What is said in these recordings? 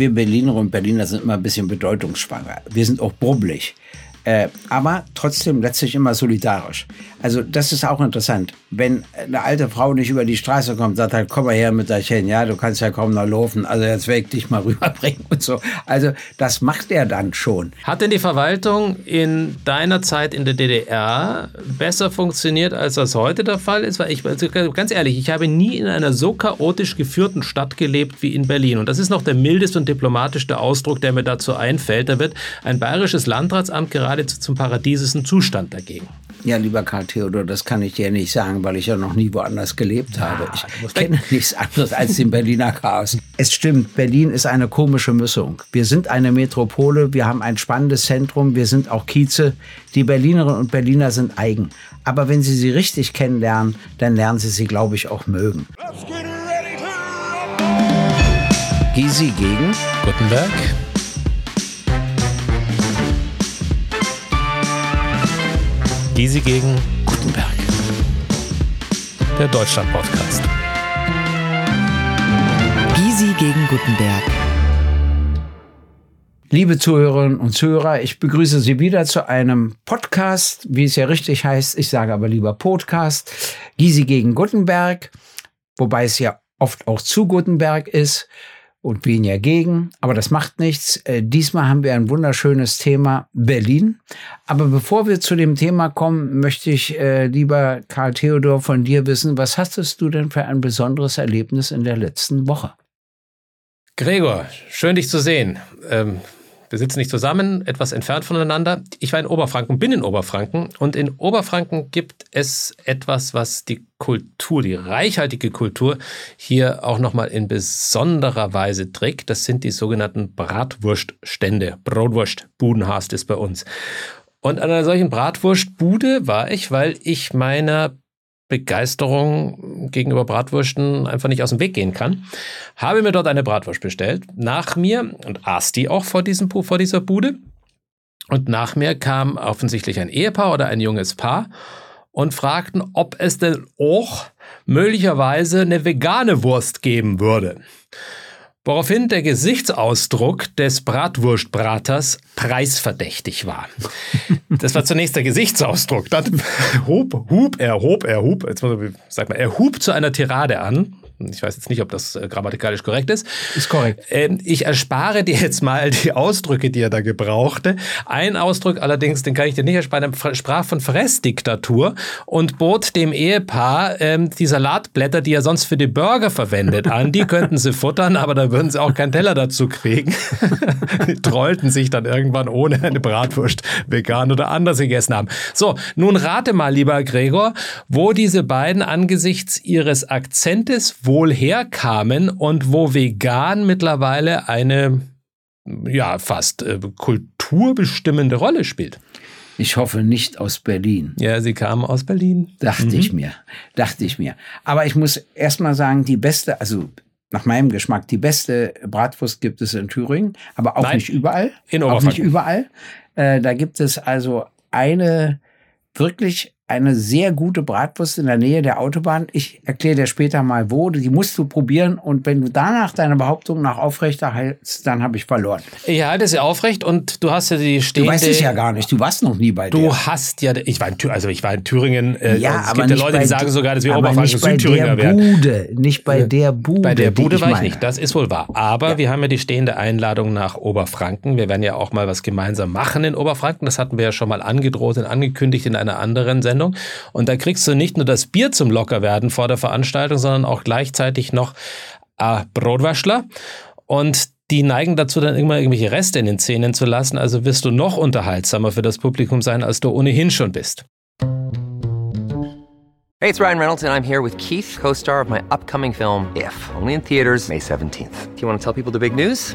wir Berliner und Berliner sind immer ein bisschen bedeutungsschwanger. Wir sind auch brubbelig. Äh, aber trotzdem letztlich immer solidarisch. Also das ist auch interessant. Wenn eine alte Frau nicht über die Straße kommt, sagt halt, komm mal her mit der Chen, ja, du kannst ja kaum noch laufen, also jetzt weg dich mal rüberbringen und so. Also das macht er dann schon. Hat denn die Verwaltung in deiner Zeit in der DDR besser funktioniert, als das heute der Fall ist? Weil ich, also ganz ehrlich, ich habe nie in einer so chaotisch geführten Stadt gelebt wie in Berlin. Und das ist noch der mildeste und diplomatischste Ausdruck, der mir dazu einfällt. Da wird ein bayerisches Landratsamt gerade geradezu zum paradiesischen Zustand dagegen. Ja, lieber Karl Theodor, das kann ich dir nicht sagen, weil ich ja noch nie woanders gelebt ja, habe. Ich kenne nichts anderes als den Berliner Chaos. Es stimmt, Berlin ist eine komische Mischung. Wir sind eine Metropole, wir haben ein spannendes Zentrum, wir sind auch Kieze. Die Berlinerinnen und Berliner sind eigen. Aber wenn Sie sie richtig kennenlernen, dann lernen Sie sie, glaube ich, auch mögen. Gysi gegen Gutenberg. Gysi gegen Gutenberg. Der Deutschland-Podcast. Gysi gegen Gutenberg. Liebe Zuhörerinnen und Zuhörer, ich begrüße Sie wieder zu einem Podcast, wie es ja richtig heißt. Ich sage aber lieber Podcast. Gysi gegen Gutenberg, wobei es ja oft auch zu Gutenberg ist und weniger gegen, aber das macht nichts. Äh, diesmal haben wir ein wunderschönes Thema Berlin. Aber bevor wir zu dem Thema kommen, möchte ich, äh, lieber Karl Theodor, von dir wissen, was hattest du denn für ein besonderes Erlebnis in der letzten Woche? Gregor, schön dich zu sehen. Ähm wir sitzen nicht zusammen, etwas entfernt voneinander. Ich war in Oberfranken, bin in Oberfranken und in Oberfranken gibt es etwas, was die Kultur, die reichhaltige Kultur hier auch nochmal in besonderer Weise trägt. Das sind die sogenannten Bratwurststände. Brotwurstbuden heißt es bei uns. Und an einer solchen Bratwurstbude war ich, weil ich meiner Begeisterung gegenüber Bratwürsten einfach nicht aus dem Weg gehen kann. Habe mir dort eine Bratwurst bestellt, nach mir und aß die auch vor, diesem, vor dieser Bude. Und nach mir kam offensichtlich ein Ehepaar oder ein junges Paar und fragten, ob es denn auch möglicherweise eine vegane Wurst geben würde. Woraufhin der Gesichtsausdruck des Bratwurstbraters preisverdächtig war. Das war zunächst der Gesichtsausdruck. Dann hub, hub er, hob er, hub, jetzt sag mal, er hub zu einer Tirade an ich weiß jetzt nicht, ob das äh, grammatikalisch korrekt ist. Ist korrekt. Ähm, ich erspare dir jetzt mal die Ausdrücke, die er da gebrauchte. Ein Ausdruck allerdings, den kann ich dir nicht ersparen, er sprach von Fressdiktatur und bot dem Ehepaar ähm, die Salatblätter, die er sonst für die Burger verwendet, an. Die könnten sie futtern, aber da würden sie auch keinen Teller dazu kriegen. die trollten sich dann irgendwann ohne eine Bratwurst vegan oder anders gegessen haben. So, nun rate mal, lieber Gregor, wo diese beiden angesichts ihres Akzentes, wohl herkamen und wo vegan mittlerweile eine ja fast äh, kulturbestimmende Rolle spielt. Ich hoffe nicht aus Berlin. Ja, sie kamen aus Berlin. Dachte mhm. ich mir. Dachte ich mir. Aber ich muss erst mal sagen, die beste, also nach meinem Geschmack, die beste Bratwurst gibt es in Thüringen, aber auch Nein, nicht überall. In Auch nicht überall. Äh, da gibt es also eine wirklich eine sehr gute Bratwurst in der Nähe der Autobahn. Ich erkläre dir später mal wo. Die musst du probieren und wenn du danach deine Behauptung nach aufrechter hältst, dann habe ich verloren. Ich halte sie aufrecht und du hast ja die stehende... Du weißt es ja gar nicht. Du warst noch nie bei dir. Du hast ja... Ich war in, also ich war in Thüringen. Äh, ja, es gibt ja Leute, die sagen sogar, dass wir Oberfranken Südthüringer wären. Bude, nicht bei der Bude. Bei der Bude ich war ich nicht. Das ist wohl wahr. Aber ja. wir haben ja die stehende Einladung nach Oberfranken. Wir werden ja auch mal was gemeinsam machen in Oberfranken. Das hatten wir ja schon mal angedroht und angekündigt in einer anderen Sendung. Veranstaltung. Und da kriegst du nicht nur das Bier zum Lockerwerden vor der Veranstaltung, sondern auch gleichzeitig noch äh, Brotwaschler. Und die neigen dazu, dann immer irgendwelche Reste in den Zähnen zu lassen. Also wirst du noch unterhaltsamer für das Publikum sein, als du ohnehin schon bist. Hey, it's Ryan Reynolds and I'm here with Keith, co-star of my upcoming film If, only in theaters May 17th. Do you want to tell people the big news?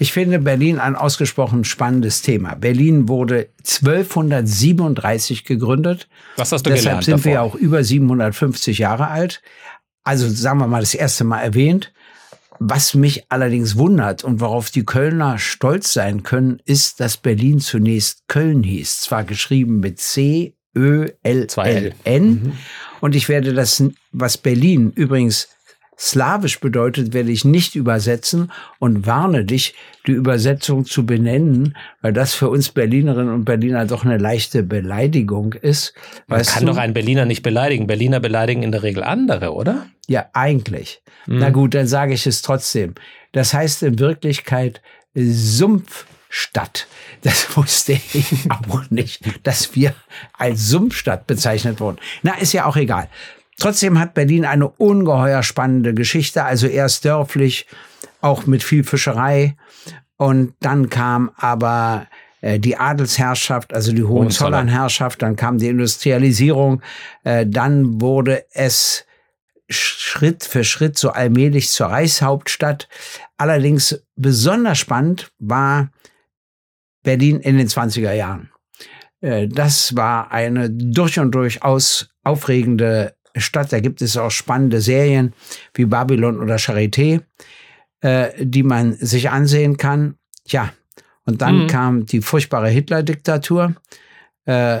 Ich finde Berlin ein ausgesprochen spannendes Thema. Berlin wurde 1237 gegründet. Was hast du Deshalb gelernt sind wir davor? auch über 750 Jahre alt. Also sagen wir mal das erste Mal erwähnt. Was mich allerdings wundert und worauf die Kölner stolz sein können, ist, dass Berlin zunächst Köln hieß. Zwar geschrieben mit C, Ö, L, L. L, N. Und ich werde das, was Berlin übrigens slawisch bedeutet, werde ich nicht übersetzen und warne dich, die Übersetzung zu benennen, weil das für uns Berlinerinnen und Berliner doch eine leichte Beleidigung ist. Man kann du? doch einen Berliner nicht beleidigen. Berliner beleidigen in der Regel andere, oder? Ja, eigentlich. Mhm. Na gut, dann sage ich es trotzdem. Das heißt in Wirklichkeit Sumpfstadt. Das wusste ich auch nicht, dass wir als Sumpfstadt bezeichnet wurden. Na, ist ja auch egal. Trotzdem hat Berlin eine ungeheuer spannende Geschichte. Also erst dörflich, auch mit viel Fischerei. Und dann kam aber äh, die Adelsherrschaft, also die Hohenzollernherrschaft, dann kam die Industrialisierung, äh, dann wurde es Schritt für Schritt so allmählich zur Reichshauptstadt. Allerdings besonders spannend war Berlin in den 20er Jahren. Äh, Das war eine durch und durch aus aufregende Stadt. Da gibt es auch spannende Serien wie Babylon oder Charité, äh, die man sich ansehen kann. Ja, und dann Mhm. kam die furchtbare Hitler-Diktatur. Äh,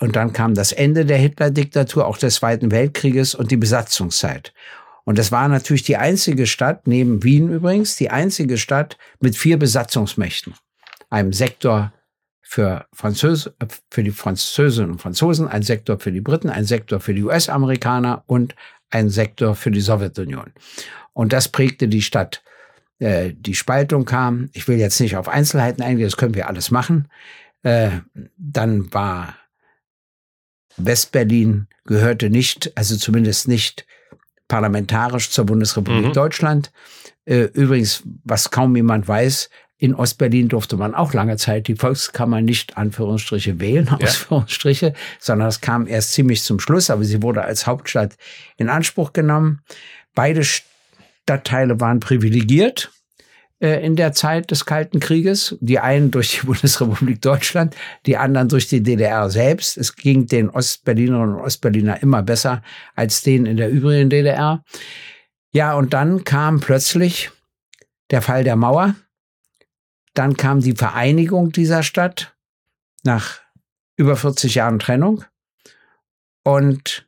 und dann kam das Ende der Hitler-Diktatur, auch des Zweiten Weltkrieges und die Besatzungszeit. Und das war natürlich die einzige Stadt, neben Wien übrigens, die einzige Stadt mit vier Besatzungsmächten. Einem Sektor für, Französ äh, für die Französinnen und Franzosen, ein Sektor für die Briten, ein Sektor für die US-Amerikaner und ein Sektor für die Sowjetunion. Und das prägte die Stadt. Äh, Die Spaltung kam, ich will jetzt nicht auf Einzelheiten eingehen, das können wir alles machen. Äh, Dann war Westberlin gehörte nicht, also zumindest nicht parlamentarisch zur Bundesrepublik Mhm. Deutschland. Äh, Übrigens, was kaum jemand weiß, in Ostberlin durfte man auch lange Zeit die Volkskammer nicht Anführungsstriche wählen, Ausführungsstriche, sondern das kam erst ziemlich zum Schluss, aber sie wurde als Hauptstadt in Anspruch genommen. Beide Stadtteile waren privilegiert äh, in der Zeit des Kalten Krieges. Die einen durch die Bundesrepublik Deutschland, die anderen durch die DDR selbst. Es ging den Ostberlinerinnen und Ostberliner immer besser als denen in der übrigen DDR. Ja, und dann kam plötzlich der Fall der Mauer. Dann kam die Vereinigung dieser Stadt nach über 40 Jahren Trennung. Und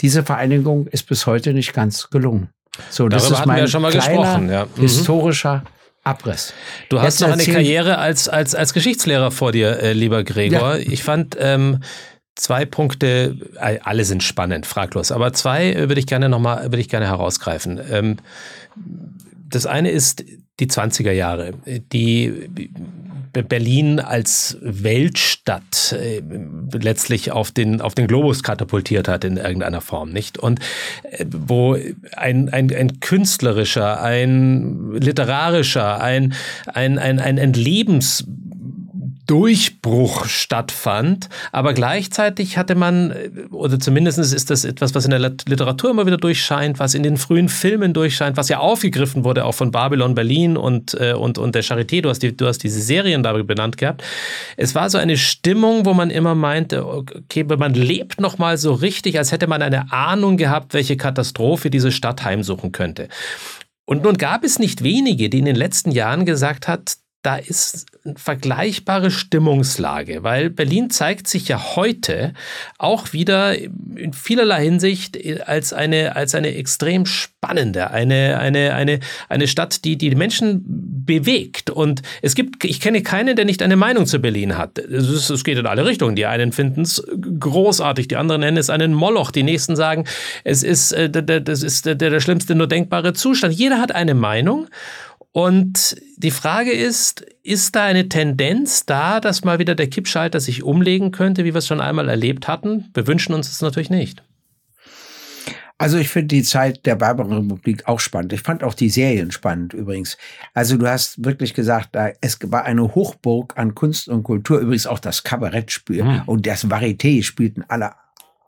diese Vereinigung ist bis heute nicht ganz gelungen. So, das Darüber ist hatten wir mein ja schon mal kleiner gesprochen, ja. Mhm. historischer Abriss. Du hast Jetzt noch eine Karriere als, als, als Geschichtslehrer vor dir, äh, lieber Gregor. Ich fand ähm, zwei Punkte, äh, alle sind spannend, fraglos, aber zwei äh, würde ich gerne nochmal, würde ich gerne herausgreifen. Ähm, das eine ist die 20er Jahre, die Berlin als Weltstadt äh, letztlich auf den, auf den Globus katapultiert hat in irgendeiner Form, nicht? Und äh, wo ein, ein, ein künstlerischer, ein literarischer, ein, ein, ein, ein, ein Lebensdurchbruch stattfand, aber gleichzeitig hatte man, äh, oder zumindest ist das etwas, was in der Lit- Literatur immer wieder durchscheint, was in den frühen Filmen durchscheint, was ja aufgegriffen wurde, auch von Babylon Berlin und, äh, und, und der Charité, du hast, die, du hast diese Serien da benannt gehabt. Es war so eine Stimmung, wo man immer meinte, okay, man lebt noch mal so richtig, als hätte man eine Ahnung gehabt, welche Katastrophe diese Stadt heimsuchen könnte. Und nun gab es nicht wenige, die in den letzten Jahren gesagt hat, da ist eine vergleichbare Stimmungslage, weil Berlin zeigt sich ja heute auch wieder in vielerlei Hinsicht als eine, als eine extrem spannende, eine, eine, eine, eine Stadt, die die Menschen bewegt. Und es gibt, ich kenne keinen, der nicht eine Meinung zu Berlin hat. Es, ist, es geht in alle Richtungen. Die einen finden es großartig, die anderen nennen es einen Moloch, die nächsten sagen, es ist, äh, das ist der, der schlimmste nur denkbare Zustand. Jeder hat eine Meinung. Und die Frage ist, ist da eine Tendenz da, dass mal wieder der Kippschalter sich umlegen könnte, wie wir es schon einmal erlebt hatten? Wir wünschen uns das natürlich nicht. Also ich finde die Zeit der Weimarer Republik auch spannend. Ich fand auch die Serien spannend übrigens. Also du hast wirklich gesagt, da, es war eine Hochburg an Kunst und Kultur. Übrigens auch das Kabarettspiel Mhm. und das Varieté spielten alle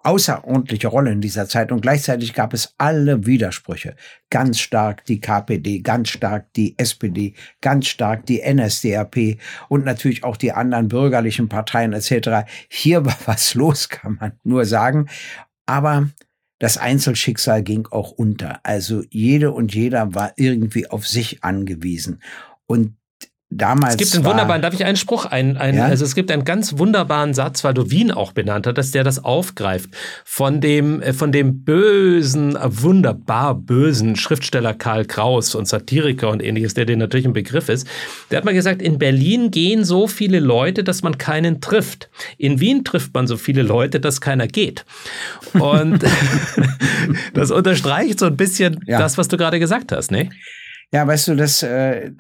außerordentliche Rolle in dieser Zeit und gleichzeitig gab es alle Widersprüche. Ganz stark die KPD, ganz stark die SPD, ganz stark die NSDAP und natürlich auch die anderen bürgerlichen Parteien etc. Hier war was los, kann man nur sagen. Aber das Einzelschicksal ging auch unter. Also jede und jeder war irgendwie auf sich angewiesen. Und damals. Es gibt einen wunderbaren, darf ich einen Spruch ein, ein ja? also es gibt einen ganz wunderbaren Satz, weil du Wien auch benannt hast, dass der das aufgreift von dem äh, von dem bösen, wunderbar bösen Schriftsteller Karl Kraus und Satiriker und ähnliches, der dir natürlich ein Begriff ist. Der hat mal gesagt, in Berlin gehen so viele Leute, dass man keinen trifft. In Wien trifft man so viele Leute, dass keiner geht. Und das unterstreicht so ein bisschen ja. das, was du gerade gesagt hast, ne? Ja, weißt du, das, äh,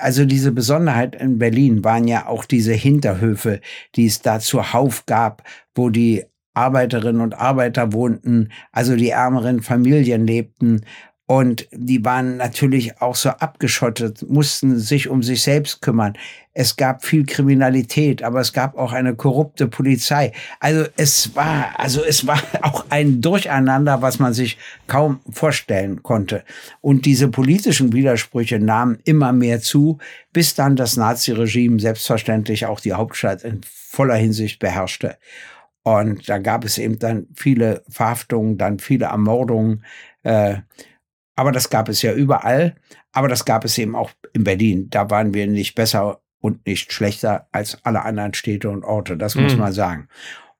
also diese Besonderheit in Berlin waren ja auch diese Hinterhöfe, die es da zuhauf gab, wo die Arbeiterinnen und Arbeiter wohnten, also die ärmeren Familien lebten und die waren natürlich auch so abgeschottet, mussten sich um sich selbst kümmern. Es gab viel Kriminalität, aber es gab auch eine korrupte Polizei. Also es war, also es war auch ein Durcheinander, was man sich kaum vorstellen konnte. Und diese politischen Widersprüche nahmen immer mehr zu, bis dann das Naziregime selbstverständlich auch die Hauptstadt in voller Hinsicht beherrschte. Und da gab es eben dann viele Verhaftungen, dann viele Ermordungen. Äh, aber das gab es ja überall. Aber das gab es eben auch in Berlin. Da waren wir nicht besser und nicht schlechter als alle anderen Städte und Orte. Das muss mhm. man sagen.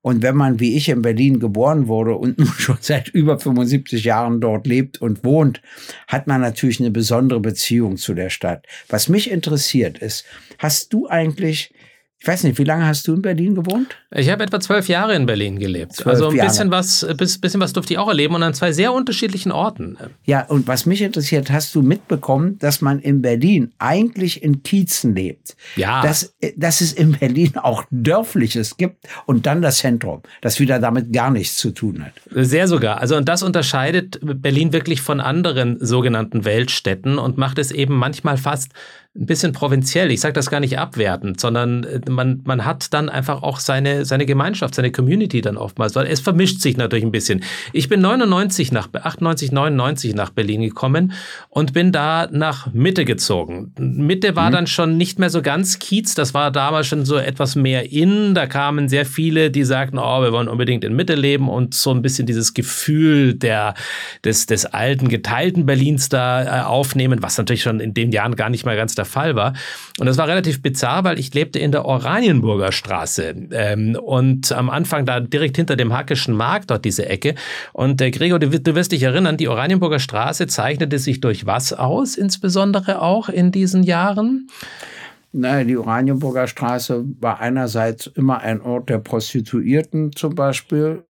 Und wenn man wie ich in Berlin geboren wurde und nun schon seit über 75 Jahren dort lebt und wohnt, hat man natürlich eine besondere Beziehung zu der Stadt. Was mich interessiert ist, hast du eigentlich ich weiß nicht, wie lange hast du in Berlin gewohnt? Ich habe etwa zwölf Jahre in Berlin gelebt. Also ein bisschen was, bisschen was durfte ich auch erleben und an zwei sehr unterschiedlichen Orten. Ja, und was mich interessiert, hast du mitbekommen, dass man in Berlin eigentlich in Kiezen lebt? Ja. Dass, dass es in Berlin auch Dörfliches gibt und dann das Zentrum, das wieder damit gar nichts zu tun hat. Sehr sogar. Also und das unterscheidet Berlin wirklich von anderen sogenannten Weltstädten und macht es eben manchmal fast ein bisschen provinziell. Ich sage das gar nicht abwertend, sondern äh, man, man hat dann einfach auch seine, seine Gemeinschaft, seine Community dann oftmals, weil es vermischt sich natürlich ein bisschen. Ich bin 99 nach, 98, 99 nach Berlin gekommen und bin da nach Mitte gezogen. Mitte war mhm. dann schon nicht mehr so ganz Kiez, das war damals schon so etwas mehr in. Da kamen sehr viele, die sagten, oh, wir wollen unbedingt in Mitte leben und so ein bisschen dieses Gefühl der, des, des alten, geteilten Berlins da äh, aufnehmen, was natürlich schon in den Jahren gar nicht mal ganz der Fall war. Und das war relativ bizarr, weil ich lebte in der Oranienburger Straße ähm, und am Anfang da direkt hinter dem Hackischen Markt, dort diese Ecke. Und der Gregor, du, du wirst dich erinnern, die Oranienburger Straße zeichnete sich durch was aus, insbesondere auch in diesen Jahren? Naja, die Oranienburger Straße war einerseits immer ein Ort der Prostituierten zum Beispiel.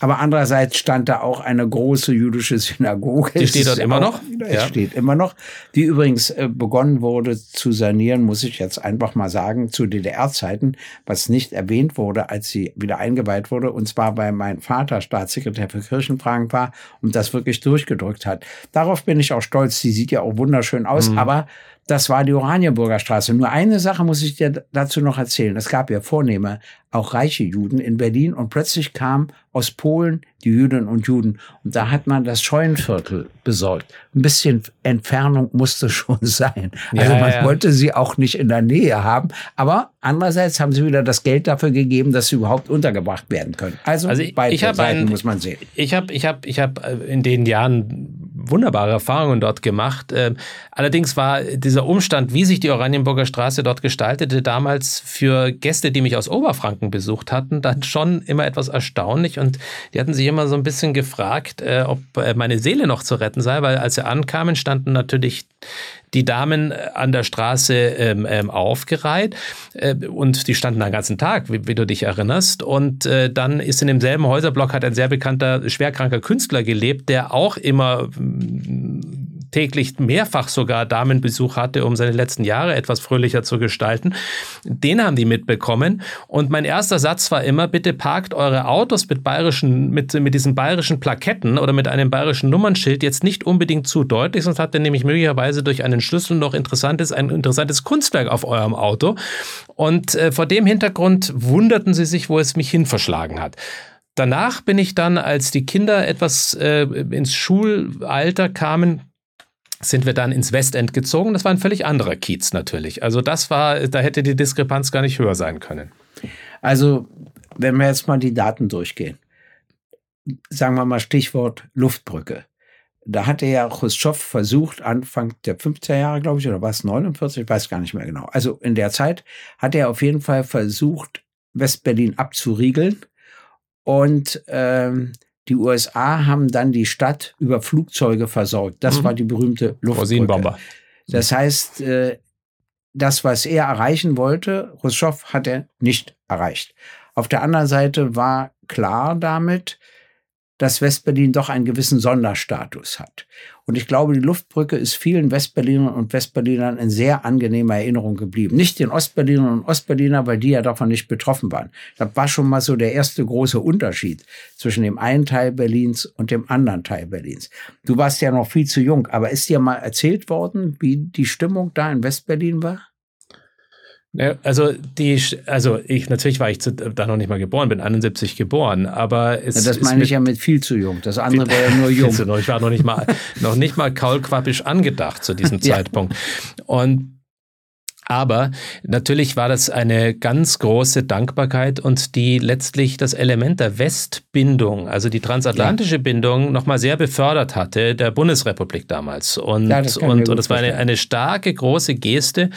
Aber andererseits stand da auch eine große jüdische Synagoge. Die steht dort immer noch? Es ja. steht immer noch. Die übrigens äh, begonnen wurde zu sanieren, muss ich jetzt einfach mal sagen, zu DDR-Zeiten, was nicht erwähnt wurde, als sie wieder eingeweiht wurde. Und zwar, weil mein Vater Staatssekretär für Kirchenfragen war und das wirklich durchgedrückt hat. Darauf bin ich auch stolz. Die sieht ja auch wunderschön aus. Mhm. Aber das war die Oranienburger Straße. Nur eine Sache muss ich dir dazu noch erzählen. Es gab ja vornehme, auch reiche Juden in Berlin und plötzlich kamen aus Polen die Jüdinnen und Juden. Und da hat man das Scheunenviertel besorgt. Ein bisschen Entfernung musste schon sein. Also ja, man ja. wollte sie auch nicht in der Nähe haben. Aber andererseits haben sie wieder das Geld dafür gegeben, dass sie überhaupt untergebracht werden können. Also, also beide ich Seiten ein, muss man sehen. Ich habe ich hab, ich hab in den Jahren wunderbare Erfahrungen dort gemacht. Ähm, allerdings war dieser Umstand, wie sich die Oranienburger Straße dort gestaltete, damals für Gäste, die mich aus Oberfranken besucht hatten, dann schon immer etwas erstaunlich. Und die hatten sich immer so ein bisschen gefragt, äh, ob äh, meine Seele noch zu retten sei, weil als sie ankamen, standen natürlich die Damen äh, an der Straße ähm, ähm, aufgereiht äh, und die standen den ganzen Tag, wie, wie du dich erinnerst. Und äh, dann ist in demselben Häuserblock hat ein sehr bekannter schwerkranker Künstler gelebt, der auch immer täglich mehrfach sogar Damenbesuch hatte, um seine letzten Jahre etwas fröhlicher zu gestalten. Den haben die mitbekommen. Und mein erster Satz war immer, bitte parkt eure Autos mit bayerischen, mit, mit diesen bayerischen Plaketten oder mit einem bayerischen Nummernschild jetzt nicht unbedingt zu deutlich, sonst habt ihr nämlich möglicherweise durch einen Schlüssel noch interessantes, ein interessantes Kunstwerk auf eurem Auto. Und äh, vor dem Hintergrund wunderten sie sich, wo es mich hin verschlagen hat. Danach bin ich dann, als die Kinder etwas äh, ins Schulalter kamen, sind wir dann ins Westend gezogen. Das war ein völlig anderer Kiez natürlich. Also das war, da hätte die Diskrepanz gar nicht höher sein können. Also, wenn wir jetzt mal die Daten durchgehen, sagen wir mal Stichwort Luftbrücke. Da hatte ja Khrushchev versucht, Anfang der 50er Jahre, glaube ich, oder war es 49, ich weiß gar nicht mehr genau. Also in der Zeit hat er auf jeden Fall versucht, Westberlin abzuriegeln. Und ähm, die USA haben dann die Stadt über Flugzeuge versorgt. Das Mhm. war die berühmte Luftbrücke. Das heißt, äh, das, was er erreichen wollte, Khrushchev hat er nicht erreicht. Auf der anderen Seite war klar damit, dass Westberlin doch einen gewissen Sonderstatus hat. Und ich glaube, die Luftbrücke ist vielen Westberlinern und Westberlinern in sehr angenehmer Erinnerung geblieben. Nicht den Ostberlinern und Ostberliner, weil die ja davon nicht betroffen waren. Das war schon mal so der erste große Unterschied zwischen dem einen Teil Berlins und dem anderen Teil Berlins. Du warst ja noch viel zu jung, aber ist dir mal erzählt worden, wie die Stimmung da in Westberlin war? Ja, Also die, also ich natürlich war ich zu, da noch nicht mal geboren, bin 71 geboren, aber es Ja, das ist meine ich ja mit viel zu jung. Das andere wäre ja nur jung. Noch- Ich war noch nicht mal, noch nicht mal kaulquappisch angedacht zu diesem Ja. Zeitpunkt. Und aber natürlich war das eine ganz große Dankbarkeit und die letztlich das Element der Westbindung, also die transatlantische Bindung, nochmal sehr befördert hatte, der Bundesrepublik damals. Und, Ja, das und, und das war eine, eine starke, große Geste,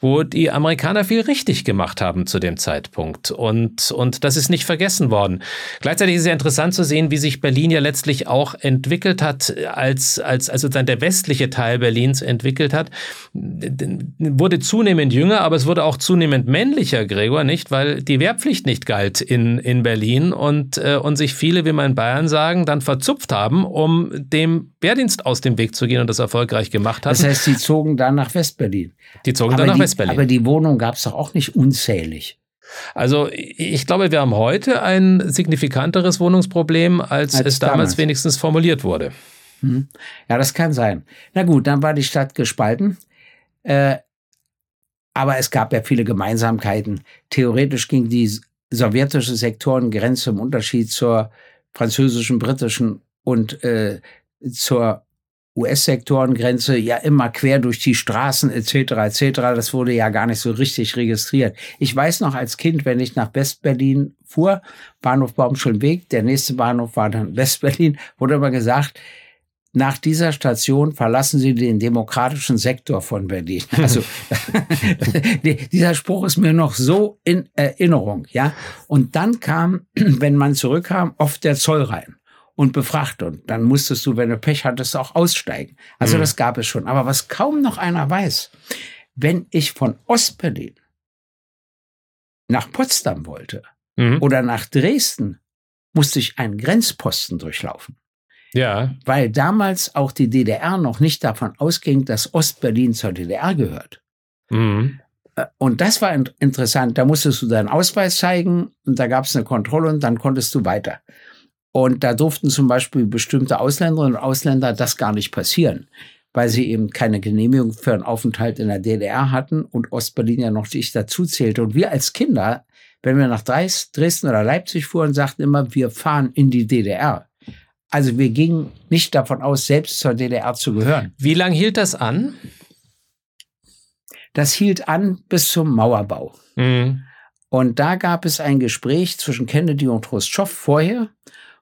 wo die Amerikaner viel richtig gemacht haben zu dem Zeitpunkt. Und, und das ist nicht vergessen worden. Gleichzeitig ist es ja interessant zu sehen, wie sich Berlin ja letztlich auch entwickelt hat, als, als, als sozusagen der westliche Teil Berlins entwickelt hat. Wurde zunehmend jünger, aber es wurde auch zunehmend männlicher, Gregor, nicht? Weil die Wehrpflicht nicht galt in, in Berlin und, äh, und sich viele, wie wir in Bayern sagen, dann verzupft haben, um dem Wehrdienst aus dem Weg zu gehen und das erfolgreich gemacht haben. Das heißt, sie zogen dann nach Westberlin. die zogen aber dann nach die, Westberlin. Aber die Wohnung gab es doch auch nicht unzählig. Also ich glaube, wir haben heute ein signifikanteres Wohnungsproblem, als, Als es damals, damals. wenigstens formuliert wurde. Hm. Ja, das kann sein. Na gut, dann war die Stadt gespalten. Äh, aber es gab ja viele Gemeinsamkeiten. Theoretisch ging die sowjetische Sektorengrenze im Unterschied zur französischen, britischen und äh, zur US-Sektorengrenze ja immer quer durch die Straßen etc. etc. Das wurde ja gar nicht so richtig registriert. Ich weiß noch als Kind, wenn ich nach Westberlin fuhr, Bahnhof Baumschulenweg, der nächste Bahnhof war dann Westberlin, wurde immer gesagt, nach dieser Station verlassen Sie den demokratischen Sektor von Berlin. Also dieser Spruch ist mir noch so in Erinnerung, ja. Und dann kam, wenn man zurückkam, oft der Zoll rein und befragt und dann musstest du, wenn du Pech hattest, auch aussteigen. Also Mhm. das gab es schon. Aber was kaum noch einer weiß, wenn ich von Ostberlin nach Potsdam wollte Mhm. oder nach Dresden, musste ich einen Grenzposten durchlaufen Ja, weil damals auch die DDR noch nicht davon ausging, dass Ostberlin zur DDR gehört. mhm. Äh, Und das war in interessant. Da musstest du deinen Ausweis zeigen und da gab es eine Kontrolle und dann konntest du weiter. Und da durften zum Beispiel bestimmte Ausländerinnen und Ausländer das gar nicht passieren, weil sie eben keine Genehmigung für einen Aufenthalt in der DDR hatten und Ostberlin ja noch nicht dazu zählte. Und wir als Kinder, wenn wir nach Dresden oder Leipzig fuhren, sagten immer, wir fahren in die DDR. Also wir gingen nicht davon aus, selbst zur DDR zu gehören. Wie lange hielt das an? Das hielt an bis zum Mauerbau. Mhm. Und da gab es ein Gespräch zwischen Kennedy und Khrushchev vorher,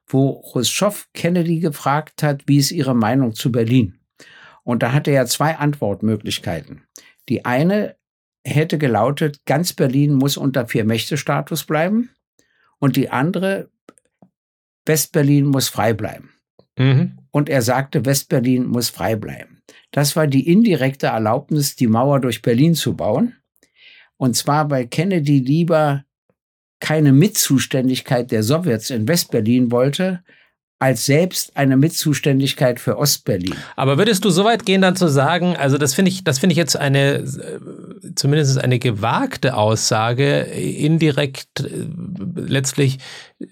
wo Khrushchev Kennedy gefragt hat, wie ist ihre Meinung zu Berlin? Und da hatte er zwei Antwortmöglichkeiten. Die eine hätte gelautet, ganz Berlin muss unter Vier-Mächte-Status bleiben. Und die andere, Westberlin muss frei bleiben. Mhm. Und er sagte, Westberlin muss frei bleiben. Das war die indirekte Erlaubnis, die Mauer durch Berlin zu bauen. Und zwar, weil Kennedy lieber keine Mitzuständigkeit der Sowjets in Westberlin wollte, als selbst eine Mitzuständigkeit für Ostberlin. Aber würdest du so weit gehen, dann zu sagen, also das finde ich, das finde ich jetzt eine, äh, zumindest eine gewagte Aussage, indirekt äh, letztlich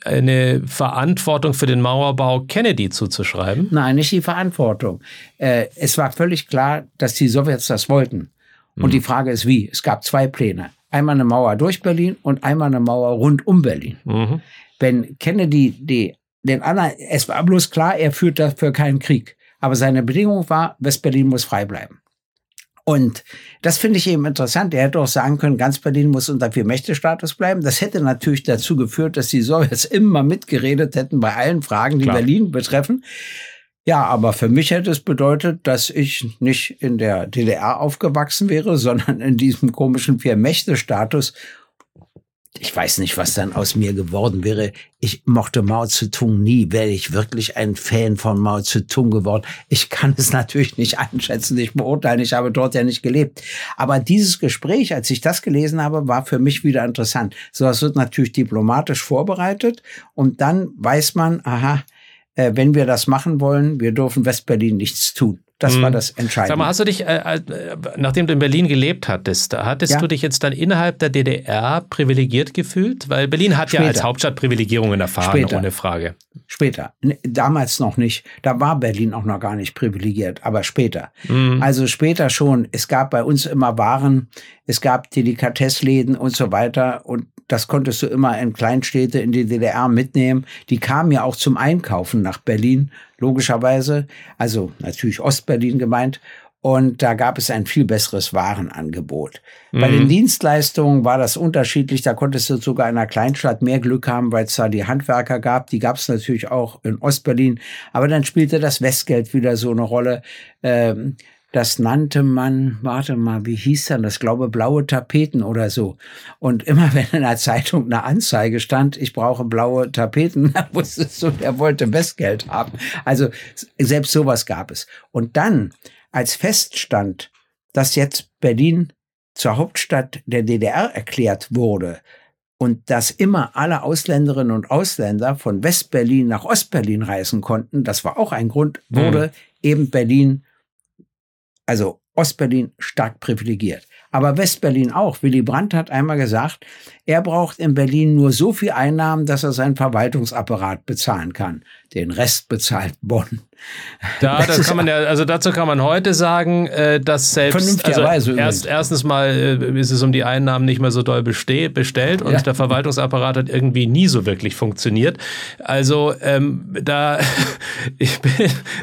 eine Verantwortung für den Mauerbau Kennedy zuzuschreiben? Nein, nicht die Verantwortung. Äh, es war völlig klar, dass die Sowjets das wollten. Und die Frage ist, wie? Es gab zwei Pläne. einmal eine Mauer durch Berlin und einmal eine Mauer rund um Berlin. Mhm. Wenn Kennedy die, den anderen, es war bloß klar, er führt dafür keinen Krieg. Aber seine Bedingung war, West-Berlin muss frei bleiben. Und das finde ich eben interessant. Er hätte auch sagen können, ganz Berlin muss unter Vier-Mächte-Status bleiben. Das hätte natürlich dazu geführt, dass die Sowjets immer mitgeredet hätten bei allen Fragen, die Klar. Berlin betreffen. Ja, aber für mich hätte es bedeutet, dass ich nicht in der DDR aufgewachsen wäre, sondern in diesem komischen Vier-Mächte-Status. Ich weiß nicht, was dann aus mir geworden wäre. Ich mochte Mao Zedong nie. Wäre ich wirklich ein Fan von Mao Zedong geworden? Ich kann es natürlich nicht einschätzen, nicht beurteilen. Ich habe dort ja nicht gelebt. Aber dieses Gespräch, als ich das gelesen habe, war für mich wieder interessant. So, das wird natürlich diplomatisch vorbereitet und dann weiß man, aha, äh, wenn wir das machen wollen, wir dürfen Westberlin nichts tun. Das Mhm. war das Entscheidende. Sag mal, hast du dich, äh, äh, nachdem du in Berlin gelebt hattest, hattest Ja. du dich jetzt dann innerhalb der DDR privilegiert gefühlt? Weil Berlin hat ja Später. als Hauptstadt Privilegierungen erfahren, Später. ohne Frage. Später. N- Damals noch nicht. Da war Berlin auch noch gar nicht privilegiert, aber später. Mhm. Also später schon. Es gab bei uns immer Waren, es gab Delikatessläden und so weiter. Und das konntest du immer in Kleinstädte in die DDR mitnehmen. Die kamen ja auch zum Einkaufen nach Berlin, logischerweise. Also natürlich Ostberlin gemeint. Und da gab es ein viel besseres Warenangebot. Bei Mhm. den Dienstleistungen war das unterschiedlich. Da konntest du sogar in einer Kleinstadt mehr Glück haben, weil es da die Handwerker gab. Die gab es natürlich auch in Ostberlin. Aber dann spielte das Westgeld wieder so eine Rolle. Ähm, das nannte man, warte mal, wie hieß denn das? Glaube blaue Tapeten oder so. Und immer wenn in der Zeitung eine Anzeige stand, ich brauche blaue Tapeten, dann wusstest du, er wollte Westgeld haben. Also selbst sowas gab es. Und dann, als feststand, dass jetzt Berlin zur Hauptstadt der DDR erklärt wurde und dass immer alle Ausländerinnen und Ausländer von Westberlin nach Ostberlin reisen konnten, das war auch ein Grund, wurde eben Berlin, also Ostberlin stark privilegiert. Aber Westberlin auch. Willy Brandt hat einmal gesagt, er braucht in Berlin nur so viel Einnahmen, dass er seinen Verwaltungsapparat bezahlen kann. Den Rest bezahlt Bonn. Da, Das kann man ja, also dazu kann man heute sagen, äh, dass selbst also erst, erstens mal äh, ist es um die Einnahmen nicht mehr so doll beste bestellt und Ja. der Verwaltungsapparat hat irgendwie nie so wirklich funktioniert. Also ähm, da ich bin,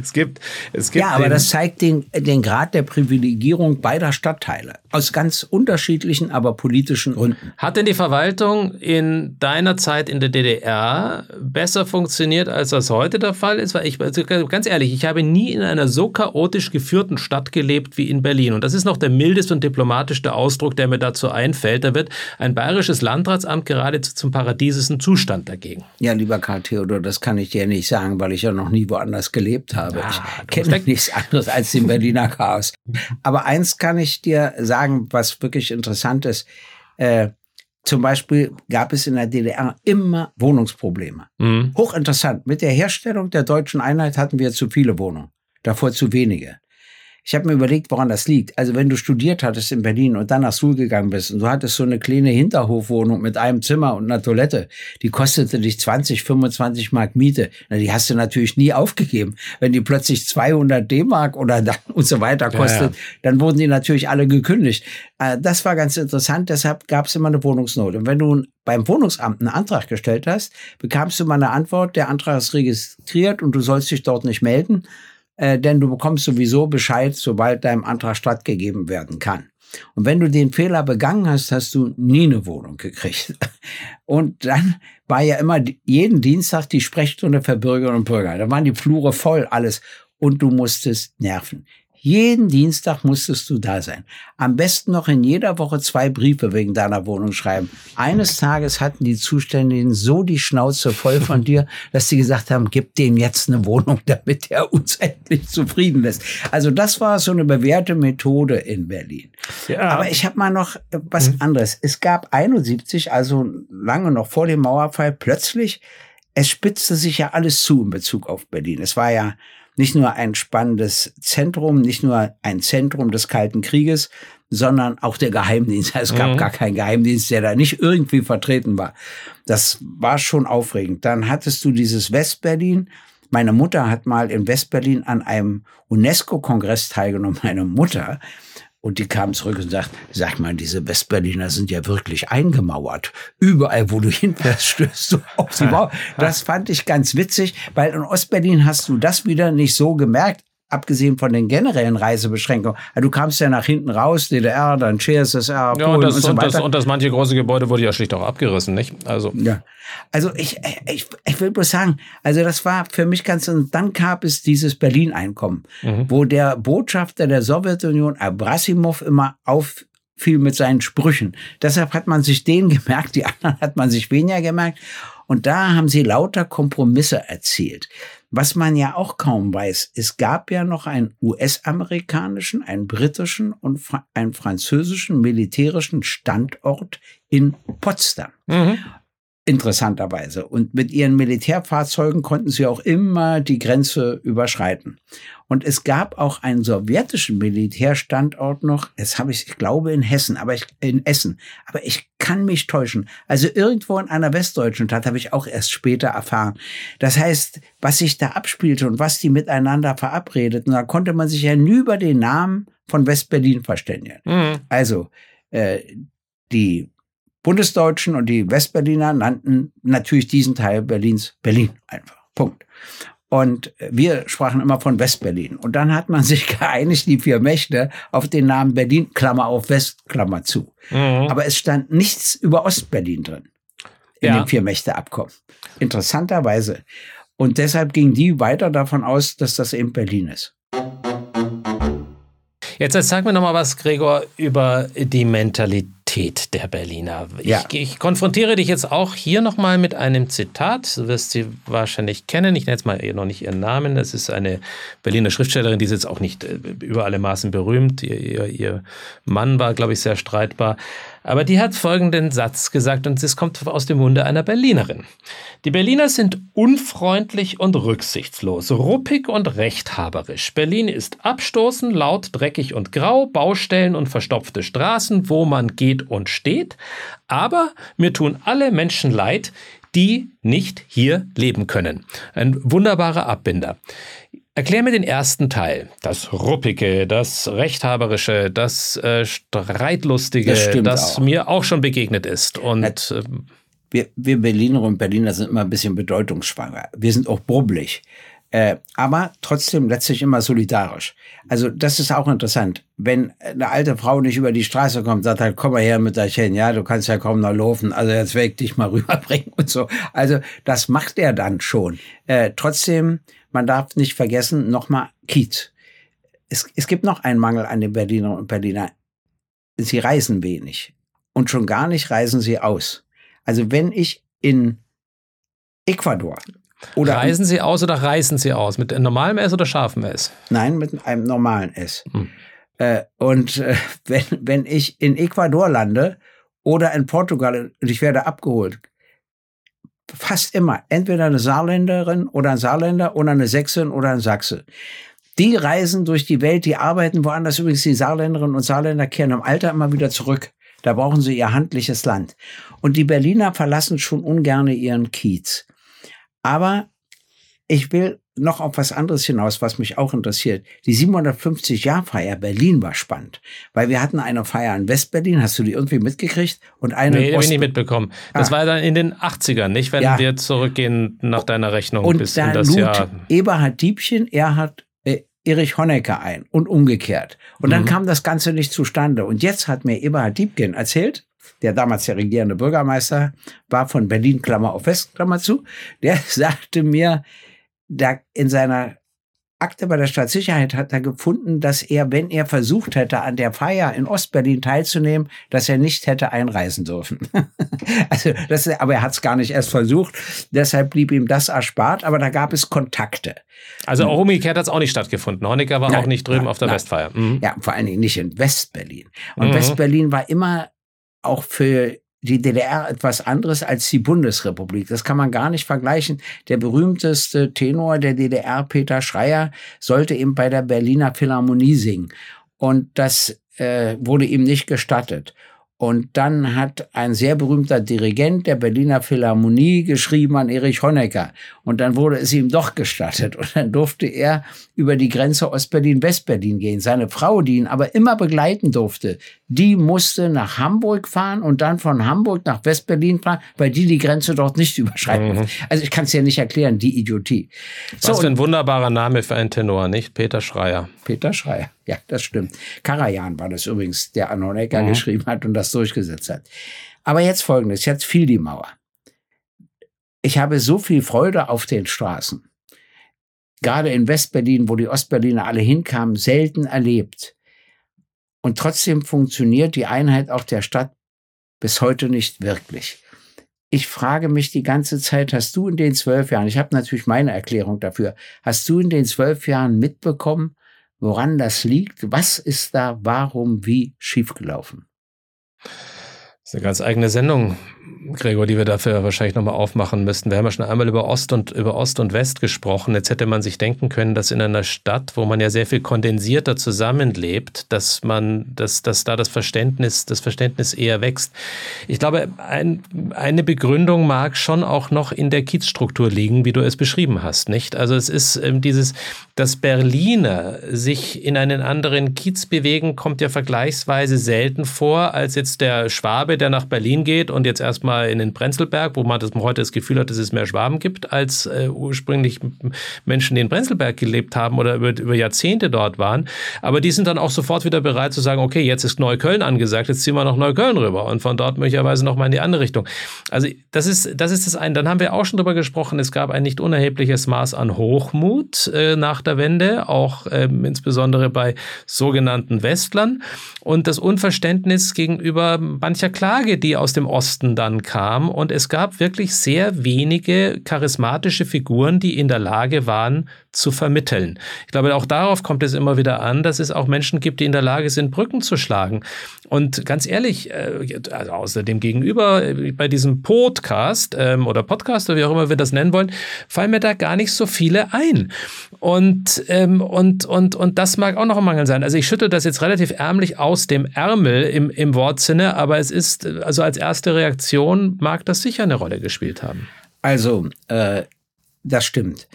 es gibt es gibt Ja, aber das zeigt den, den Grad der Privilegierung beider Stadtteile. Aus ganz unterschiedlichen, aber politischen Gründen. Hat denn die Verwaltung in deiner Zeit in der DDR besser funktioniert, als das heute der Fall ist? Weil ich, also ganz ehrlich, ich habe nie in einer so chaotisch geführten Stadt gelebt wie in Berlin. Und das ist noch der mildeste und diplomatischste Ausdruck, der mir dazu einfällt. Da wird ein bayerisches Landratsamt geradezu zum paradiesischen Zustand dagegen. Ja, lieber Karl Theodor, das kann ich dir nicht sagen, weil ich ja noch nie woanders gelebt habe. Ah, ich kenne nichts anderes als den Berliner Chaos. Aber eins kann ich dir sagen, was wirklich interessant ist. Äh, zum Beispiel gab es in der DDR immer Wohnungsprobleme. Mhm. Hochinteressant. Mit der Herstellung der deutschen Einheit hatten wir zu viele Wohnungen, davor zu wenige. Ich habe mir überlegt, woran das liegt. Also wenn du studiert hattest in Berlin und dann nach Suhl gegangen bist und du hattest so eine kleine Hinterhofwohnung mit einem Zimmer und einer Toilette, die kostete dich 20, 25 Mark Miete. Na, die hast du natürlich nie aufgegeben. Wenn die plötzlich 200 D-Mark oder dann und so weiter Ja, kostet, ja. dann wurden die natürlich alle gekündigt. Äh, Das war ganz interessant, deshalb gab es immer eine Wohnungsnot. Und wenn du beim Wohnungsamt einen Antrag gestellt hast, bekamst du mal eine Antwort, der Antrag ist registriert und du sollst dich dort nicht melden, äh, denn du bekommst sowieso Bescheid, sobald deinem Antrag stattgegeben werden kann. Und wenn du den Fehler begangen hast, hast du nie eine Wohnung gekriegt. Und dann war ja immer jeden Dienstag die Sprechstunde für Bürgerinnen und Bürger. Da waren die Flure voll, alles. Und du musstest nerven. Jeden Dienstag musstest du da sein. Am besten noch in jeder Woche zwei Briefe wegen deiner Wohnung schreiben. Eines Tages hatten die Zuständigen so die Schnauze voll von dir, dass sie gesagt haben, gib dem jetzt eine Wohnung, damit er uns endlich zufrieden lässt. Also das war so eine bewährte Methode in Berlin. Ja. Aber ich habe mal noch äh, was anderes. Es gab 71, also lange noch vor dem Mauerfall, plötzlich, es spitzte sich ja alles zu in Bezug auf Berlin. Es war ja nicht nur ein spannendes Zentrum, nicht nur ein Zentrum des Kalten Krieges, sondern auch der Geheimdienst. Es gab Mhm. gar keinen Geheimdienst, der da nicht irgendwie vertreten war. Das war schon aufregend. Dann hattest du dieses Westberlin. Meine Mutter hat mal in Westberlin an einem UNESCO-Kongress teilgenommen, meine Mutter. Und die kamen zurück und sagten, sag mal, diese Westberliner sind ja wirklich eingemauert. Überall, wo du hinfährst, stößt du auf die Mauer. Das fand ich ganz witzig, weil in Ostberlin hast du das wieder nicht so gemerkt abgesehen von den generellen Reisebeschränkungen. Also du kamst ja nach hinten raus, DDR, dann CSSR, Polen ja, und, das, und, so und, das, und das manche große Gebäude wurde ja schlicht auch abgerissen, nicht? Also ja, also ich, ich, ich will bloß sagen, also das war für mich ganz, und dann gab es dieses Berlin-Einkommen, mhm. wo der Botschafter der Sowjetunion Abrasimov immer auffiel mit seinen Sprüchen. Deshalb hat man sich den gemerkt, die anderen hat man sich weniger gemerkt. Und da haben sie lauter Kompromisse erzielt. Was man ja auch kaum weiß, es gab ja noch einen US-amerikanischen, einen britischen und einen französischen militärischen Standort in Potsdam. Mhm interessanterweise. Und mit ihren Militärfahrzeugen konnten sie auch immer die Grenze überschreiten. Und es gab auch einen sowjetischen Militärstandort noch, das habe ich, ich glaube in Hessen, aber ich, in Essen, aber ich kann mich täuschen. Also irgendwo in einer westdeutschen Stadt habe ich auch erst später erfahren. Das heißt, was sich da abspielte und was die miteinander verabredeten, da konnte man sich ja nie über den Namen von Westberlin verständigen. Mhm. Also, äh, die Bundesdeutschen und die Westberliner nannten natürlich diesen Teil Berlins Berlin einfach. Punkt. Und wir sprachen immer von Westberlin. Und dann hat man sich geeinigt, die vier Mächte, auf den Namen Berlin, Klammer auf West, Klammer zu. Mhm. Aber es stand nichts über Ostberlin drin in ja. dem Vier-Mächte-Abkommen. Interessanterweise. Und deshalb ging die weiter davon aus, dass das eben Berlin ist. Jetzt, jetzt sag mir noch mal was, Gregor, über die Mentalität Identität der Berliner. Ja. Ich, ich, konfrontiere dich jetzt auch hier nochmal mit einem Zitat. Du wirst sie wahrscheinlich kennen. Ich nenne jetzt mal noch nicht ihren Namen. Es ist eine Berliner Schriftstellerin, die ist jetzt auch nicht äh, über alle Maßen berühmt. Ihr, ihr, ihr Mann war, glaube ich, sehr streitbar. Aber die hat folgenden Satz gesagt und es kommt aus dem Munde einer Berlinerin. Die Berliner sind unfreundlich und rücksichtslos, ruppig und rechthaberisch. Berlin ist abstoßend, laut, dreckig und grau, Baustellen und verstopfte Straßen, wo man geht und steht. Aber mir tun alle Menschen leid, die nicht hier leben können. Ein wunderbarer Abbinder. Erklär mir den ersten Teil. Das Ruppige, das Rechthaberische, das äh, Streitlustige, das, das auch. mir auch schon begegnet ist. Und äh, wir, wir Berliner und Berliner sind immer ein bisschen bedeutungsschwanger. Wir sind auch brubbelig. Äh, aber trotzdem letztlich immer solidarisch. Also das ist auch interessant. Wenn eine alte Frau nicht über die Straße kommt, sagt halt, komm mal her mit der Chen, ja, du kannst ja kaum noch laufen, also jetzt werde ich dich mal rüberbringen und so. Also das macht er dann schon. Äh, trotzdem man darf nicht vergessen, nochmal Kiez. Es, es gibt noch einen Mangel an den Berliner und Berliner. Sie reisen wenig. Und schon gar nicht reisen sie aus. Also wenn ich in Ecuador oder reisen Sie aus oder reißen Sie aus? Mit normalem S oder scharfem S? Nein, mit einem normalen S. Hm. Äh, und äh, wenn, wenn ich in Ecuador lande oder in Portugal und ich werde abgeholt, fast immer entweder eine Saarländerin oder ein Saarländer oder eine Sächsin oder ein Sachse. Die reisen durch die Welt, die arbeiten woanders. Übrigens, die Saarländerinnen und Saarländer kehren im Alter immer wieder zurück. Da brauchen sie ihr handliches Land. Und die Berliner verlassen schon ungerne ihren Kiez. Aber ich will noch auf was anderes hinaus, was mich auch interessiert. Die 750-Jahr-Feier Berlin war spannend, weil wir hatten eine Feier in Westberlin, hast du die irgendwie mitgekriegt? Und eine nee, Ost ich nicht mitbekommen. Das ah. war dann in den 80ern, nicht? Wenn ja. wir zurückgehen nach deiner Rechnung und bis da in das Jahr. Eberhard Diebchen, er hat äh, Erich Honecker ein und umgekehrt. Und dann mhm. kam das Ganze nicht zustande. Und jetzt hat mir Eberhard Diebken erzählt, der damals der regierende Bürgermeister war von Berlin, Klammer auf West, Klammer zu, der sagte mir, da in seiner Akte bei der Staatssicherheit hat er gefunden, dass er, wenn er versucht hätte, an der Feier in Ostberlin teilzunehmen, dass er nicht hätte einreisen dürfen. also das, aber er hat es gar nicht erst versucht. Deshalb blieb ihm das erspart. Aber da gab es Kontakte. Also auch umgekehrt hat es auch nicht stattgefunden. Honecker war nein, auch nicht drüben nein, auf der nein. Westfeier. Mhm. Ja, vor allen Dingen nicht in Westberlin. Und mhm. Westberlin war immer auch für die DDR etwas anderes als die Bundesrepublik. Das kann man gar nicht vergleichen. Der berühmteste Tenor der DDR, Peter Schreier, sollte eben bei der Berliner Philharmonie singen. Und das äh, wurde ihm nicht gestattet. Und dann hat ein sehr berühmter Dirigent der Berliner Philharmonie geschrieben an Erich Honecker. Und dann wurde es ihm doch gestattet. Und dann durfte er über die Grenze Ostberlin-Westberlin gehen. Seine Frau, die ihn aber immer begleiten durfte, die musste nach Hamburg fahren und dann von Hamburg nach Westberlin fahren, weil die die Grenze dort nicht überschreiten. Mhm. Also ich kann es ja nicht erklären, die Idiotie. Was so, für ein wunderbarer Name für einen Tenor, nicht? Peter Schreier. Peter Schreier. Ja, das stimmt. Karajan war das übrigens, der an Honecker mhm. geschrieben hat und das durchgesetzt hat. Aber jetzt folgendes, jetzt fiel die Mauer. Ich habe so viel Freude auf den Straßen. Gerade in Westberlin, wo die Ostberliner alle hinkamen, selten erlebt. Und trotzdem funktioniert die Einheit auch der Stadt bis heute nicht wirklich. Ich frage mich die ganze Zeit, hast du in den zwölf Jahren, ich habe natürlich meine Erklärung dafür, hast du in den zwölf Jahren mitbekommen, woran das liegt, was ist da, warum, wie schiefgelaufen. Das ist eine ganz eigene Sendung, Gregor, die wir dafür wahrscheinlich nochmal aufmachen müssten. Wir haben ja schon einmal über Ost und, über Ost und West gesprochen. Jetzt hätte man sich denken können, dass in einer Stadt, wo man ja sehr viel kondensierter zusammenlebt, dass man, dass, dass da das Verständnis, das Verständnis eher wächst. Ich glaube, ein, eine Begründung mag schon auch noch in der Kiezstruktur liegen, wie du es beschrieben hast, nicht? Also es ist ähm, dieses, dass Berliner sich in einen anderen Kiez bewegen, kommt ja vergleichsweise selten vor, als jetzt der Schwabe, der nach Berlin geht und jetzt erstmal mal in den Prenzlberg, wo man das, heute das Gefühl hat, dass es mehr Schwaben gibt, als äh, ursprünglich Menschen, die in Prenzlberg gelebt haben oder über, über Jahrzehnte dort waren. Aber die sind dann auch sofort wieder bereit zu sagen, okay, jetzt ist Neukölln angesagt, jetzt ziehen wir nach Neukölln rüber und von dort möglicherweise nochmal in die andere Richtung. Also das ist, das ist das eine. Dann haben wir auch schon darüber gesprochen, es gab ein nicht unerhebliches Maß an Hochmut äh, nach der Wende, auch ähm, insbesondere bei sogenannten Westlern und das Unverständnis gegenüber mancher Klage, die aus dem Osten dann kam. Und es gab wirklich sehr wenige charismatische Figuren, die in der Lage waren, zu vermitteln. Ich glaube, auch darauf kommt es immer wieder an, dass es auch Menschen gibt, die in der Lage sind, Brücken zu schlagen. Und ganz ehrlich, äh, also außer dem Gegenüber, äh, bei diesem Podcast ähm, oder Podcast oder wie auch immer wir das nennen wollen, fallen mir da gar nicht so viele ein. Und, ähm, und, und, und das mag auch noch ein Mangel sein. Also ich schüttel das jetzt relativ ärmlich aus dem Ärmel im, im Wortsinne, aber es ist, also als erste Reaktion mag das sicher eine Rolle gespielt haben. Also, äh, das stimmt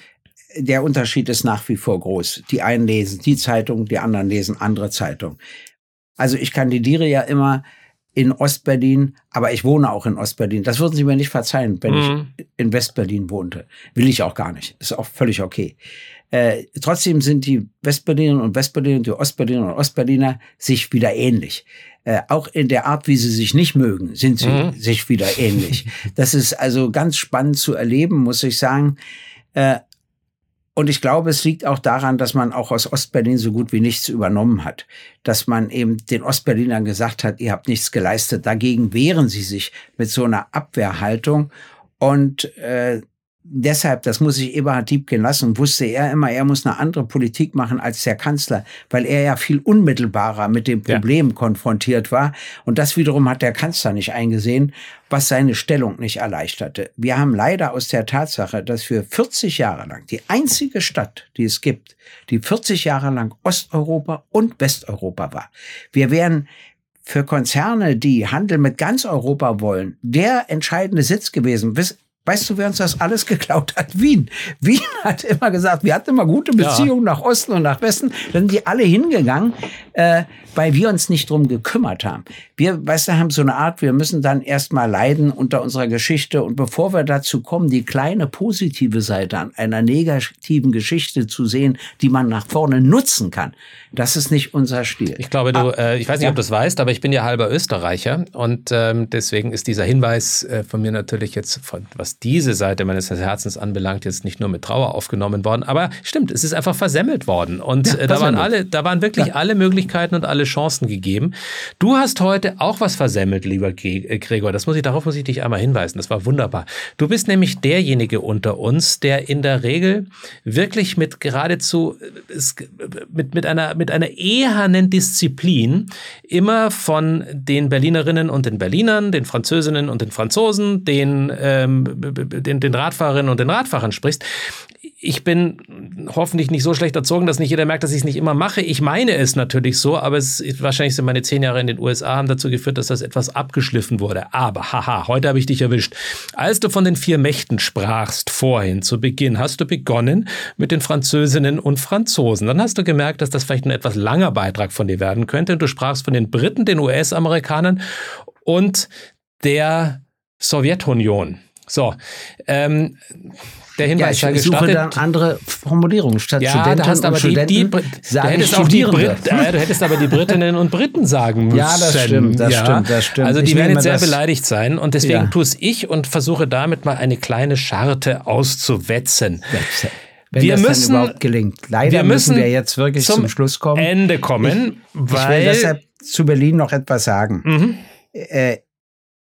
der Unterschied ist nach wie vor groß. Die einen lesen die Zeitung, die anderen lesen andere Zeitung. Also ich kandidiere ja immer in Ostberlin, aber ich wohne auch in Ostberlin. Das würden Sie mir nicht verzeihen, wenn mhm. ich in Westberlin wohnte. Will ich auch gar nicht. Ist auch völlig okay. Äh, trotzdem sind die Westberliner und Westberliner und die Ostberliner und Ostberliner sich wieder ähnlich. Äh, auch in der Art, wie sie sich nicht mögen, sind sie mhm. sich wieder ähnlich. Das ist also ganz spannend zu erleben, muss ich sagen. Äh, und ich glaube, es liegt auch daran, dass man auch aus Ostberlin so gut wie nichts übernommen hat. Dass man eben den Ostberlinern gesagt hat, ihr habt nichts geleistet. Dagegen wehren sie sich mit so einer Abwehrhaltung. Und äh, deshalb, das muss ich Eberhard Diebken lassen, wusste er immer, er muss eine andere Politik machen als der Kanzler, weil er ja viel unmittelbarer mit dem Problem ja. konfrontiert war. Und das wiederum hat der Kanzler nicht eingesehen, was seine Stellung nicht erleichterte. Wir haben leider aus der Tatsache, dass wir 40 Jahre lang die einzige Stadt, die es gibt, die 40 Jahre lang Osteuropa und Westeuropa war. Wir wären für Konzerne, die Handel mit ganz Europa wollen, der entscheidende Sitz gewesen. Bis Weißt du, wer uns das alles geklaut hat? Wien. Wien hat immer gesagt, wir hatten immer gute Beziehungen ja. nach Osten und nach Westen. Dann sind die alle hingegangen, äh, weil wir uns nicht drum gekümmert haben. Wir, weißt du, haben so eine Art, wir müssen dann erstmal leiden unter unserer Geschichte. Und bevor wir dazu kommen, die kleine positive Seite an einer negativen Geschichte zu sehen, die man nach vorne nutzen kann, das ist nicht unser Stil. Ich glaube, du, ah, äh, ich weiß nicht, ob du es weißt, aber ich bin ja halber Österreicher. Und ähm, deswegen ist dieser Hinweis äh, von mir natürlich jetzt, von, was diese Seite meines Herzens anbelangt, jetzt nicht nur mit Trauer aufgenommen worden. Aber stimmt, es ist einfach versemmelt worden. Und ja, äh, da waren alle, da waren wirklich ja. alle Möglichkeiten und alle Chancen gegeben. Du hast heute auch was versemmelt, lieber äh, Gregor. Das muss ich, darauf muss ich dich einmal hinweisen. Das war wunderbar. Du bist nämlich derjenige unter uns, der in der Regel wirklich mit geradezu äh, mit, mit einer mit einer ehernen Disziplin immer von den Berlinerinnen und den Berlinern, den Französinnen und den Franzosen, den, ähm, den, den Radfahrerinnen und den Radfahrern sprichst. Ich bin hoffentlich nicht so schlecht erzogen, dass nicht jeder merkt, dass ich es nicht immer mache. Ich meine es natürlich so, aber es wahrscheinlich sind meine zehn Jahre in den USA haben dazu geführt, dass das etwas abgeschliffen wurde. Aber haha, heute habe ich dich erwischt. Als du von den vier Mächten sprachst vorhin zu Beginn, hast du begonnen mit den Französinnen und Franzosen. Dann hast du gemerkt, dass das vielleicht ein etwas langer Beitrag von dir werden könnte. Du sprachst von den Briten, den US-Amerikanern und der Sowjetunion. So, ähm, der Hinweis ja, ich suche dann andere Formulierungen statt ja, Studenten da hast aber und die, Studenten die, du, hättest auch die Brit, ja, du hättest aber die Britinnen und Briten sagen müssen. Ja, das stimmt, das ja. stimmt, das stimmt. Also die ich werden jetzt sehr beleidigt sein und deswegen ja. tue es ich und versuche damit mal eine kleine Scharte auszuwetzen. Wenn wir das müssen, dann überhaupt gelingt. Leider wir müssen, müssen wir jetzt wirklich zum, zum Schluss kommen. Ende kommen, ich, weil ich will deshalb zu Berlin noch etwas sagen. Mhm. Äh,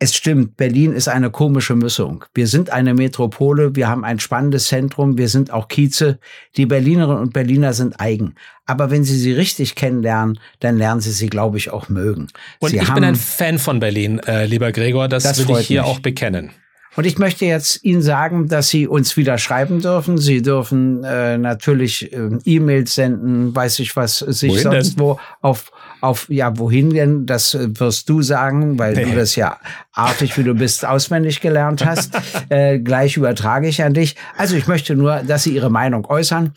es stimmt, Berlin ist eine komische Mischung. Wir sind eine Metropole, wir haben ein spannendes Zentrum, wir sind auch Kieze. Die Berlinerinnen und Berliner sind eigen. Aber wenn Sie sie richtig kennenlernen, dann lernen Sie sie, glaube ich, auch mögen. Und sie ich bin ein Fan von Berlin, äh, lieber Gregor, das, das will ich hier mich. auch bekennen. Und ich möchte jetzt Ihnen sagen, dass Sie uns wieder schreiben dürfen. Sie dürfen äh, natürlich äh, E-Mails senden, weiß ich was, sich Wohin sonst denn? wo auf auf, ja, wohin denn? Das äh, wirst du sagen, weil nee. du das ja artig, wie du bist, auswendig gelernt hast. äh, gleich übertrage ich an dich. Also ich möchte nur, dass Sie Ihre Meinung äußern.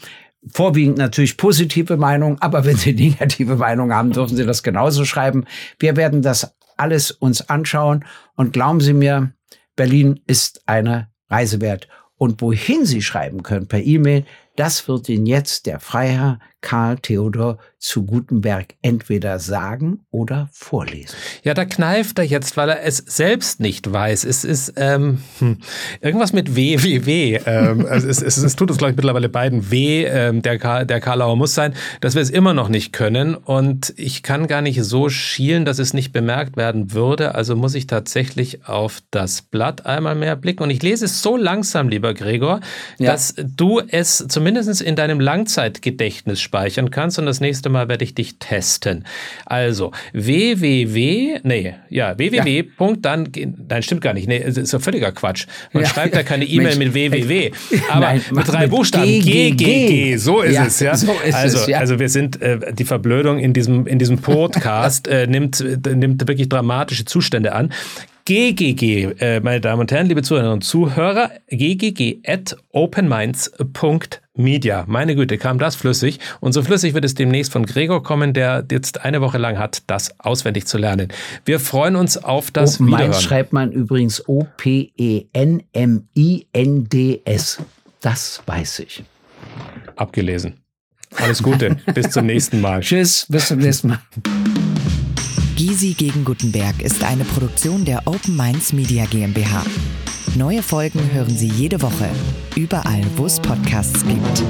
Vorwiegend natürlich positive Meinung, aber wenn Sie negative Meinung haben, dürfen Sie das genauso schreiben. Wir werden das alles uns anschauen und glauben Sie mir, Berlin ist eine Reise wert. Und wohin Sie schreiben können per E-Mail, das wird Ihnen jetzt der Freiherr Karl Theodor zu Gutenberg entweder sagen oder vorlesen. Ja, da kneift er jetzt, weil er es selbst nicht weiß. Es ist ähm, hm, irgendwas mit W wie W. Ähm, also es, es, es, tut uns, glaube ich, mittlerweile beiden W. Ähm, der, Karl, der Karlauer muss sein, dass wir es immer noch nicht können. Und ich kann gar nicht so schielen, dass es nicht bemerkt werden würde. Also muss ich tatsächlich auf das Blatt einmal mehr blicken. Und ich lese es so langsam, lieber Gregor, ja. dass du es zumindest in deinem Langzeitgedächtnis speichern kannst und das nächste Mal werde ich dich testen. Also www, nee, ja, www. Ja. dann, nein, stimmt gar nicht, nee, ist ja völliger Quatsch. Man ja. schreibt ja keine E-Mail mit www, aber nein, mit drei mit Buchstaben, G, G, G, so ist ja, es, ja. So ist also, es, ja. also wir sind, äh, die Verblödung in diesem, in diesem Podcast äh, nimmt, äh, nimmt wirklich dramatische Zustände an. GGG, äh, meine Damen und Herren, liebe Zuhörerinnen und Zuhörer, ggg at openminds.media. Meine Güte, kam das flüssig. Und so flüssig wird es demnächst von Gregor kommen, der jetzt eine Woche lang hat, das auswendig zu lernen. Wir freuen uns auf das Open Wiederhören. Minds schreibt man übrigens O-P-E-N-M-I-N-D-S. Das weiß ich. Abgelesen. Alles Gute. bis zum nächsten Mal. Tschüss, bis zum nächsten Mal. Gysi gegen Gutenberg ist eine Produktion der Open Minds Media GmbH. Neue Folgen hören Sie jede Woche, überall, wo es Podcasts gibt.